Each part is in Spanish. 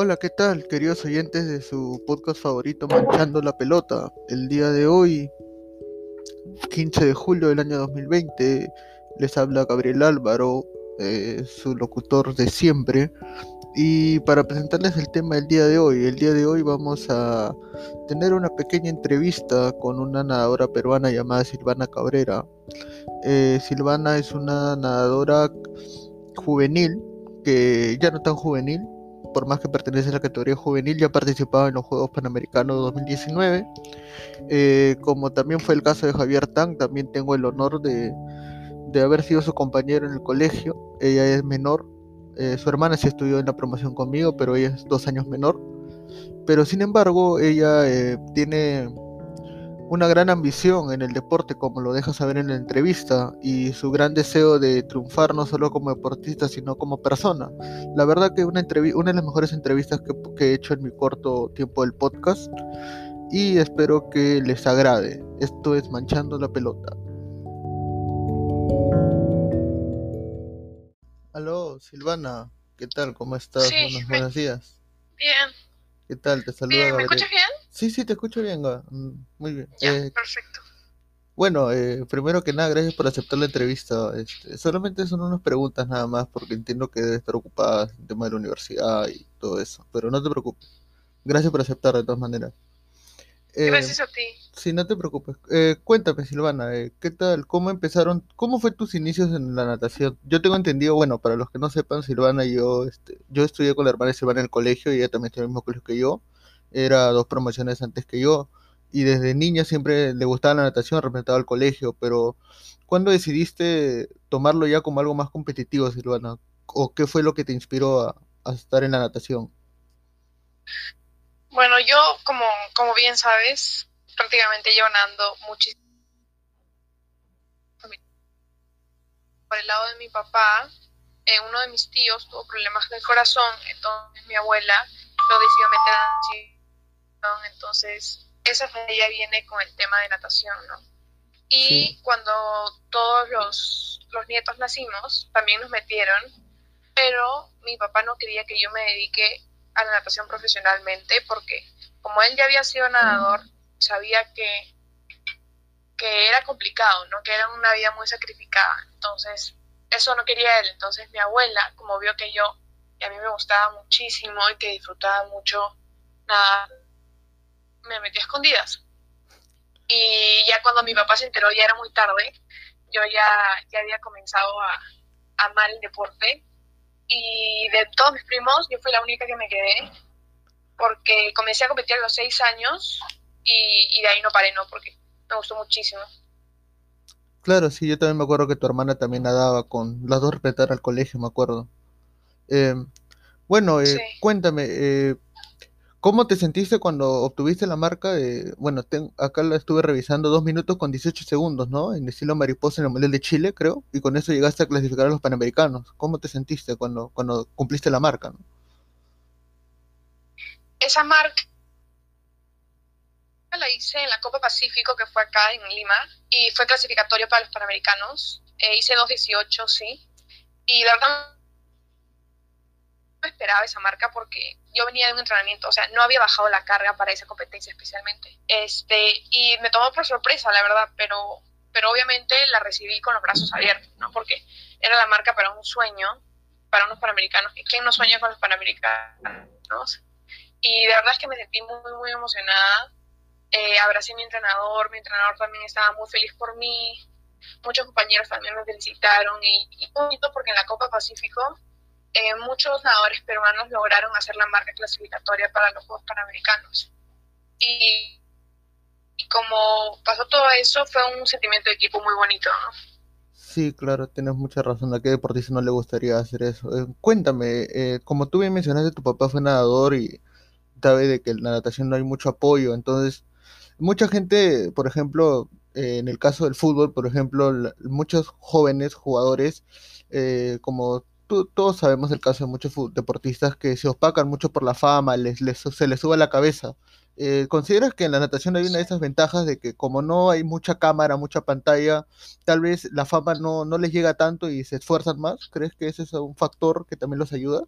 Hola, ¿qué tal, queridos oyentes de su podcast favorito Manchando la Pelota? El día de hoy, 15 de julio del año 2020, les habla Gabriel Álvaro, eh, su locutor de siempre. Y para presentarles el tema del día de hoy, el día de hoy vamos a tener una pequeña entrevista con una nadadora peruana llamada Silvana Cabrera. Eh, Silvana es una nadadora juvenil, que ya no tan juvenil, por más que pertenece a la categoría juvenil, ya ha participado en los Juegos Panamericanos 2019. Eh, como también fue el caso de Javier Tang, también tengo el honor de, de haber sido su compañero en el colegio. Ella es menor, eh, su hermana sí estudió en la promoción conmigo, pero ella es dos años menor. Pero sin embargo, ella eh, tiene una gran ambición en el deporte, como lo deja saber en la entrevista, y su gran deseo de triunfar no solo como deportista, sino como persona. La verdad que una, una de las mejores entrevistas que, que he hecho en mi corto tiempo del podcast, y espero que les agrade. Esto es Manchando la Pelota. Aló, Silvana, ¿qué tal? ¿Cómo estás? Sí, buenos, días. Bien. ¿Qué tal? Te saluda Bien, ¿me escuchas bien? Sí, sí, te escucho bien, mm, muy bien. Ya, eh, perfecto. Bueno, eh, primero que nada, gracias por aceptar la entrevista. Este, solamente son unas preguntas nada más, porque entiendo que debes estar ocupada en tema de la universidad y todo eso, pero no te preocupes. Gracias por aceptar de todas maneras. Eh, gracias a ti. Sí, no te preocupes. Eh, cuéntame, Silvana, eh, ¿qué tal? ¿Cómo empezaron? ¿Cómo fue tus inicios en la natación? Yo tengo entendido, bueno, para los que no sepan, Silvana y yo, este, yo estudié con la hermana Silvana en el colegio y ella también estudió en el mismo colegio que yo. Era dos promociones antes que yo y desde niña siempre le gustaba la natación, representaba al colegio, pero ¿cuándo decidiste tomarlo ya como algo más competitivo, Silvana? ¿O qué fue lo que te inspiró a, a estar en la natación? Bueno, yo, como, como bien sabes, prácticamente llevo nadando muchísimo. Por el lado de mi papá, eh, uno de mis tíos tuvo problemas del corazón, entonces mi abuela lo decidió meter natación, entonces esa familia viene con el tema de natación, ¿no? Y cuando todos los, los nietos nacimos, también nos metieron, pero mi papá no quería que yo me dedique a la natación profesionalmente porque como él ya había sido nadador, sabía que, que era complicado, ¿no? que era una vida muy sacrificada. Entonces, eso no quería él. Entonces mi abuela, como vio que yo, y a mí me gustaba muchísimo y que disfrutaba mucho nada, me metí a escondidas. Y ya cuando mi papá se enteró, ya era muy tarde, yo ya, ya había comenzado a amar el deporte y de todos mis primos yo fui la única que me quedé porque comencé a competir a los seis años y, de ahí no paré, ¿no? Porque me gustó muchísimo. Claro, sí, yo también me acuerdo que tu hermana también nadaba con las dos respetar al colegio, me acuerdo. Eh, bueno, eh, cuéntame, eh, ¿Cómo te sentiste cuando obtuviste la marca de, bueno, acá la estuve revisando, dos minutos con 18 segundos, ¿no? En estilo mariposa en el Mundial de Chile, creo, y con eso llegaste a clasificar a los Panamericanos. ¿Cómo te sentiste cuando, cuando cumpliste la marca? Esa marca la hice en la Copa Pacífico, que fue acá en Lima, y fue clasificatorio para los Panamericanos. Eh, hice 2.18, sí. Y de verdad esperaba esa marca porque yo venía de un entrenamiento, o sea, no había bajado la carga para esa competencia especialmente. Este, y me tomó por sorpresa, la verdad, pero, pero obviamente la recibí con los brazos abiertos, ¿no? Porque era la marca para un sueño, para unos panamericanos. ¿Quién no sueña con los panamericanos? Y de verdad es que me sentí muy, muy emocionada. Eh, abracé a mi entrenador, mi entrenador también estaba muy feliz por mí. Muchos compañeros también me felicitaron y, y bonito porque en la Copa Pacífico eh, muchos nadadores peruanos lograron hacer la marca clasificatoria para los Juegos Panamericanos. Y, como pasó todo eso, fue un sentimiento de equipo muy bonito. Sí, claro, tienes mucha razón. ¿A qué deportista no le gustaría hacer eso? Eh, cuéntame, eh, como tú bien mencionaste, tu papá fue nadador y sabe de que en la natación no hay mucho apoyo. Entonces, mucha gente, por ejemplo, en el caso del fútbol, por ejemplo, muchos jóvenes jugadores, como todos sabemos el caso de muchos deportistas que se opacan mucho por la fama, les, se les sube la cabeza. Eh, ¿Consideras que en la natación hay una de esas ventajas de que como no hay mucha cámara, mucha pantalla, tal vez la fama no, no les llega tanto y se esfuerzan más? ¿Crees que ese es un factor que también los ayuda?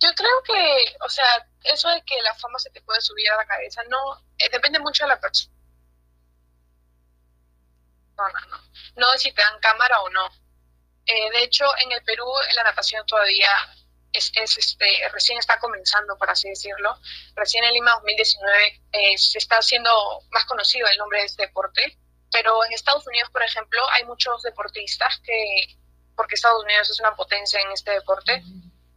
Yo creo que, o sea, eso de que la fama se te puede subir a la cabeza, no, eh, depende mucho de la persona, ¿no? No de si te dan cámara o no. Eh, de hecho, en el Perú la natación todavía es, este, recién está comenzando, por así decirlo. Recién en Lima 2019 eh, se está haciendo más conocido el nombre de este deporte, pero en Estados Unidos, por ejemplo, hay muchos deportistas que, porque Estados Unidos es una potencia en este deporte,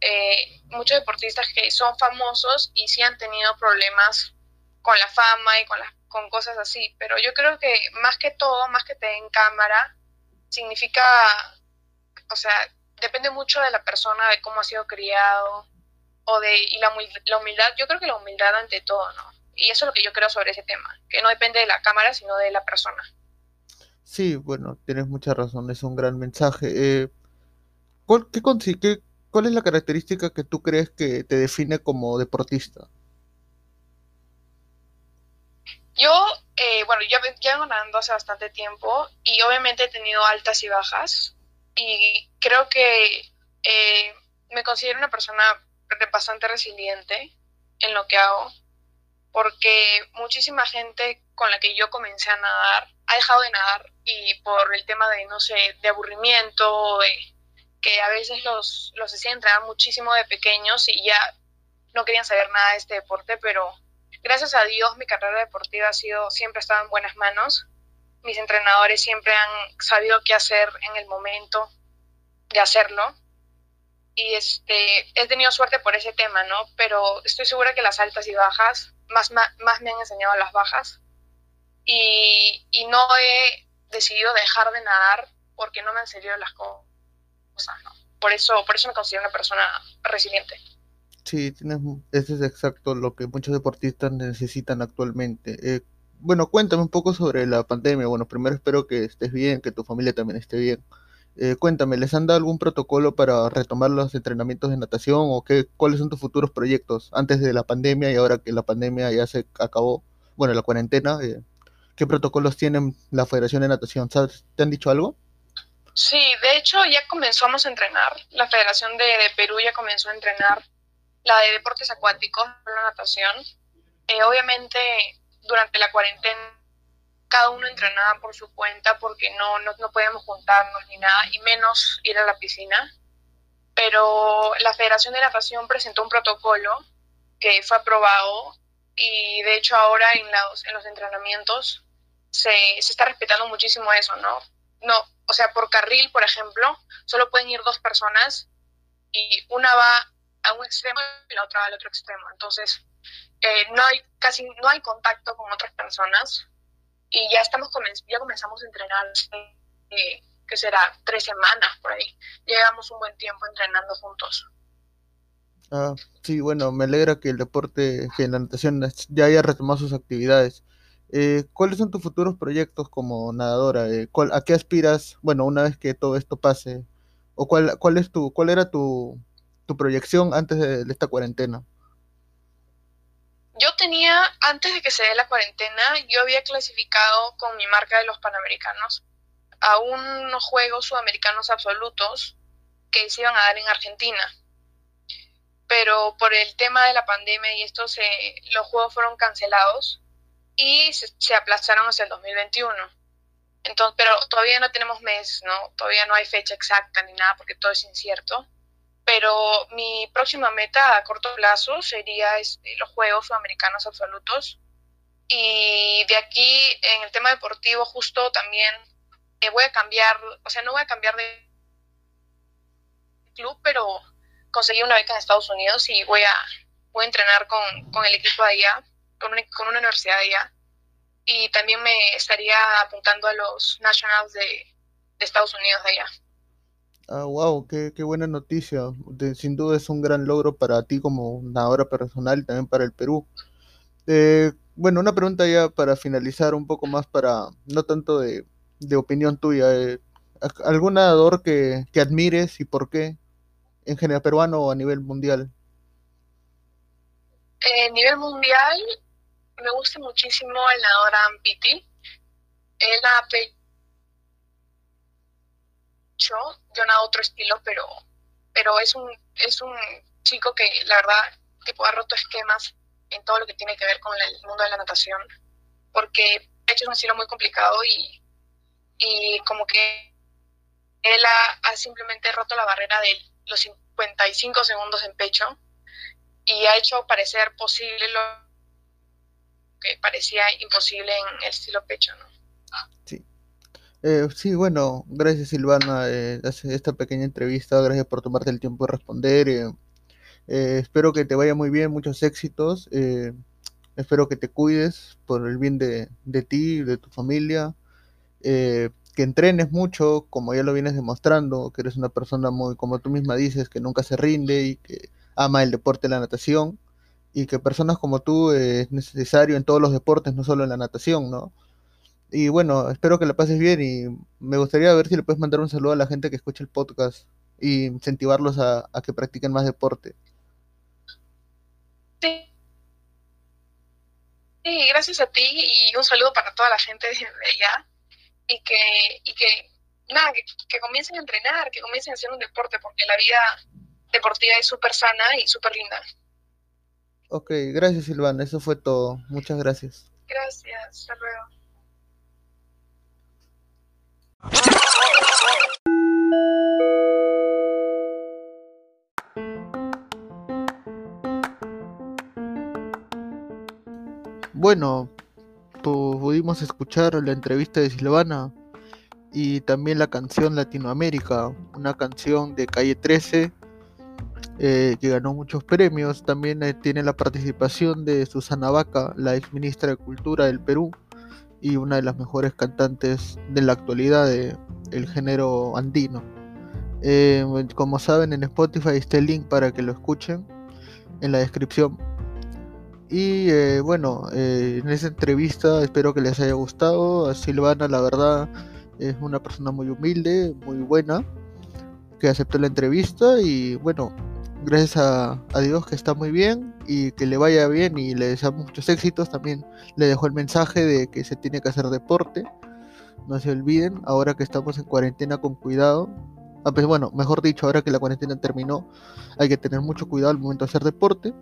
eh, muchos deportistas que son famosos y sí han tenido problemas con la fama y con, las, con cosas así, pero yo creo que más que todo, más que te den cámara, significa, o sea, depende mucho de la persona, de cómo ha sido criado, o de, y la, la humildad, yo creo que la humildad ante todo, ¿no? Y eso es lo que yo creo sobre ese tema, que no depende de la cámara, sino de la persona. Sí, bueno, tienes mucha razón, es un gran mensaje. Eh, ¿cuál, qué, qué, ¿Cuál es la característica que tú crees que te define como deportista? Yo, eh, bueno, yo llevo nadando hace bastante tiempo y obviamente he tenido altas y bajas y creo que eh, me considero una persona bastante resiliente en lo que hago porque muchísima gente con la que yo comencé a nadar ha dejado de nadar y por el tema de, no sé, de aburrimiento, de que a veces los, los hacían entrenar muchísimo de pequeños y ya no querían saber nada de este deporte, pero gracias a Dios mi carrera deportiva ha sido, siempre ha estado en buenas manos mis entrenadores siempre han sabido qué hacer en el momento de hacerlo. Y este, he tenido suerte por ese tema, ¿no? Pero estoy segura que las altas y bajas, más, más, me han enseñado las bajas. Y, y, no he decidido dejar de nadar porque no me han salido las cosas, ¿no? Por eso, por eso me considero una persona resiliente. Sí, tienes, eso es exacto lo que muchos deportistas necesitan actualmente. Eh, bueno, cuéntame un poco sobre la pandemia. Bueno, primero espero que estés bien, que tu familia también esté bien. Eh, cuéntame, ¿les han dado algún protocolo para retomar los entrenamientos de natación o qué, cuáles son tus futuros proyectos antes de la pandemia y ahora que la pandemia ya se acabó, bueno, la cuarentena? Eh, ¿Qué protocolos tienen la Federación de Natación? ¿Te han dicho algo? Sí, de hecho ya comenzamos a entrenar. La Federación de, Perú ya comenzó a entrenar la de deportes acuáticos, la natación. Eh, obviamente durante la cuarentena cada uno entrenaba por su cuenta porque no, no, no podíamos juntarnos ni nada, y menos ir a la piscina. Pero la Federación de Natación presentó un protocolo que fue aprobado y de hecho ahora en los, en los entrenamientos se, se está respetando muchísimo eso, ¿no? No, o sea, por carril, por ejemplo, solo pueden ir dos personas y una va a un extremo y la otra va al otro extremo. Entonces, eh, no hay casi no hay contacto con otras personas y ya estamos ya comenzamos a entrenar eh, que será tres semanas por ahí llevamos un buen tiempo entrenando juntos ah sí bueno me alegra que el deporte que la natación ya haya retomado sus actividades eh, ¿Cuáles son tus futuros proyectos como nadadora? ¿A qué aspiras, bueno, una vez que todo esto pase? ¿O cuál, cuál, es tu, cuál era tu, tu proyección antes de esta cuarentena? Yo tenía, antes de que se dé la cuarentena, yo había clasificado con mi marca de los Panamericanos a unos Juegos Sudamericanos Absolutos que se iban a dar en Argentina. Pero por el tema de la pandemia y esto, se, los Juegos fueron cancelados y se, aplazaron hacia el 2021. Entonces, pero todavía no tenemos mes, ¿no? Todavía no hay fecha exacta ni nada porque todo es incierto pero mi próxima meta a corto plazo sería este, los Juegos Sudamericanos Absolutos. Y de aquí, en el tema deportivo, justo también eh, voy a cambiar, o sea, no voy a cambiar de club, pero conseguí una beca en Estados Unidos y voy a, voy a entrenar con, con el equipo de allá, con una, con una universidad de allá. Y también me estaría apuntando a los Nationals de, de Estados Unidos de allá. Ah, wow, qué, qué buena noticia. sin duda es un gran logro para ti como nadadora personal y también para el Perú. Eh, bueno, una pregunta ya para finalizar un poco más para, no tanto de, opinión tuya. Eh, ¿Algún nadador que, que admires y por qué? ¿En general peruano o a nivel mundial? A nivel mundial, me gusta muchísimo el nadador Ampiti. Yo nado otro estilo, pero, pero es un, es un chico que la verdad tipo ha roto esquemas en todo lo que tiene que ver con el mundo de la natación, porque de hecho un estilo muy complicado y, y como que él ha, simplemente roto la barrera de los 55 segundos en pecho y ha hecho parecer posible lo que parecía imposible en el estilo pecho. Sí. Eh, sí, bueno, gracias Silvana, eh, esta pequeña entrevista, gracias por tomarte el tiempo de responder. Eh, eh, espero que te vaya muy bien, muchos éxitos. espero que te cuides por el bien de, de ti, de tu familia. que entrenes mucho, como ya lo vienes demostrando, que eres una persona muy, como tú misma dices, que nunca se rinde y que ama el deporte, la natación y que personas como tú es necesario en todos los deportes, no solo en la natación, ¿no? Y bueno, espero que la pases bien y me gustaría ver si le puedes mandar un saludo a la gente que escucha el podcast y incentivarlos a, que practiquen más deporte. Sí. Sí, gracias a ti y un saludo para toda la gente de allá y que, y que nada, que, que comiencen a entrenar, que comiencen a hacer un deporte porque la vida deportiva es súper sana y súper linda. Ok, gracias Silvana, eso fue todo. Muchas gracias. Gracias, hasta luego. Bueno, pudimos escuchar la entrevista de Silvana y también la canción Latinoamérica, una canción de Calle 13 eh, que ganó muchos premios. También eh, tiene la participación de Susana Vaca, la ex ministra de Cultura del Perú y una de las mejores cantantes de la actualidad del género andino. Eh, como saben, en Spotify está el link para que lo escuchen en la descripción. Y bueno, en esa entrevista espero que les haya gustado. Silvana, la verdad, es una persona muy humilde, muy buena, que aceptó la entrevista y bueno, gracias a, Dios que está muy bien y que le vaya bien y le deseamos muchos éxitos. También le dejó el mensaje de que se tiene que hacer deporte. No se olviden, ahora que estamos en cuarentena con cuidado. Ah, pues bueno, mejor dicho, ahora que la cuarentena terminó, hay que tener mucho cuidado al momento de hacer deporte.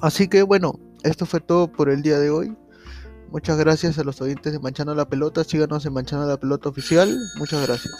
Así que bueno, esto fue todo por el día de hoy. Muchas gracias a los oyentes de Manchando la Pelota. Síganos en Manchando la Pelota Oficial. Muchas gracias.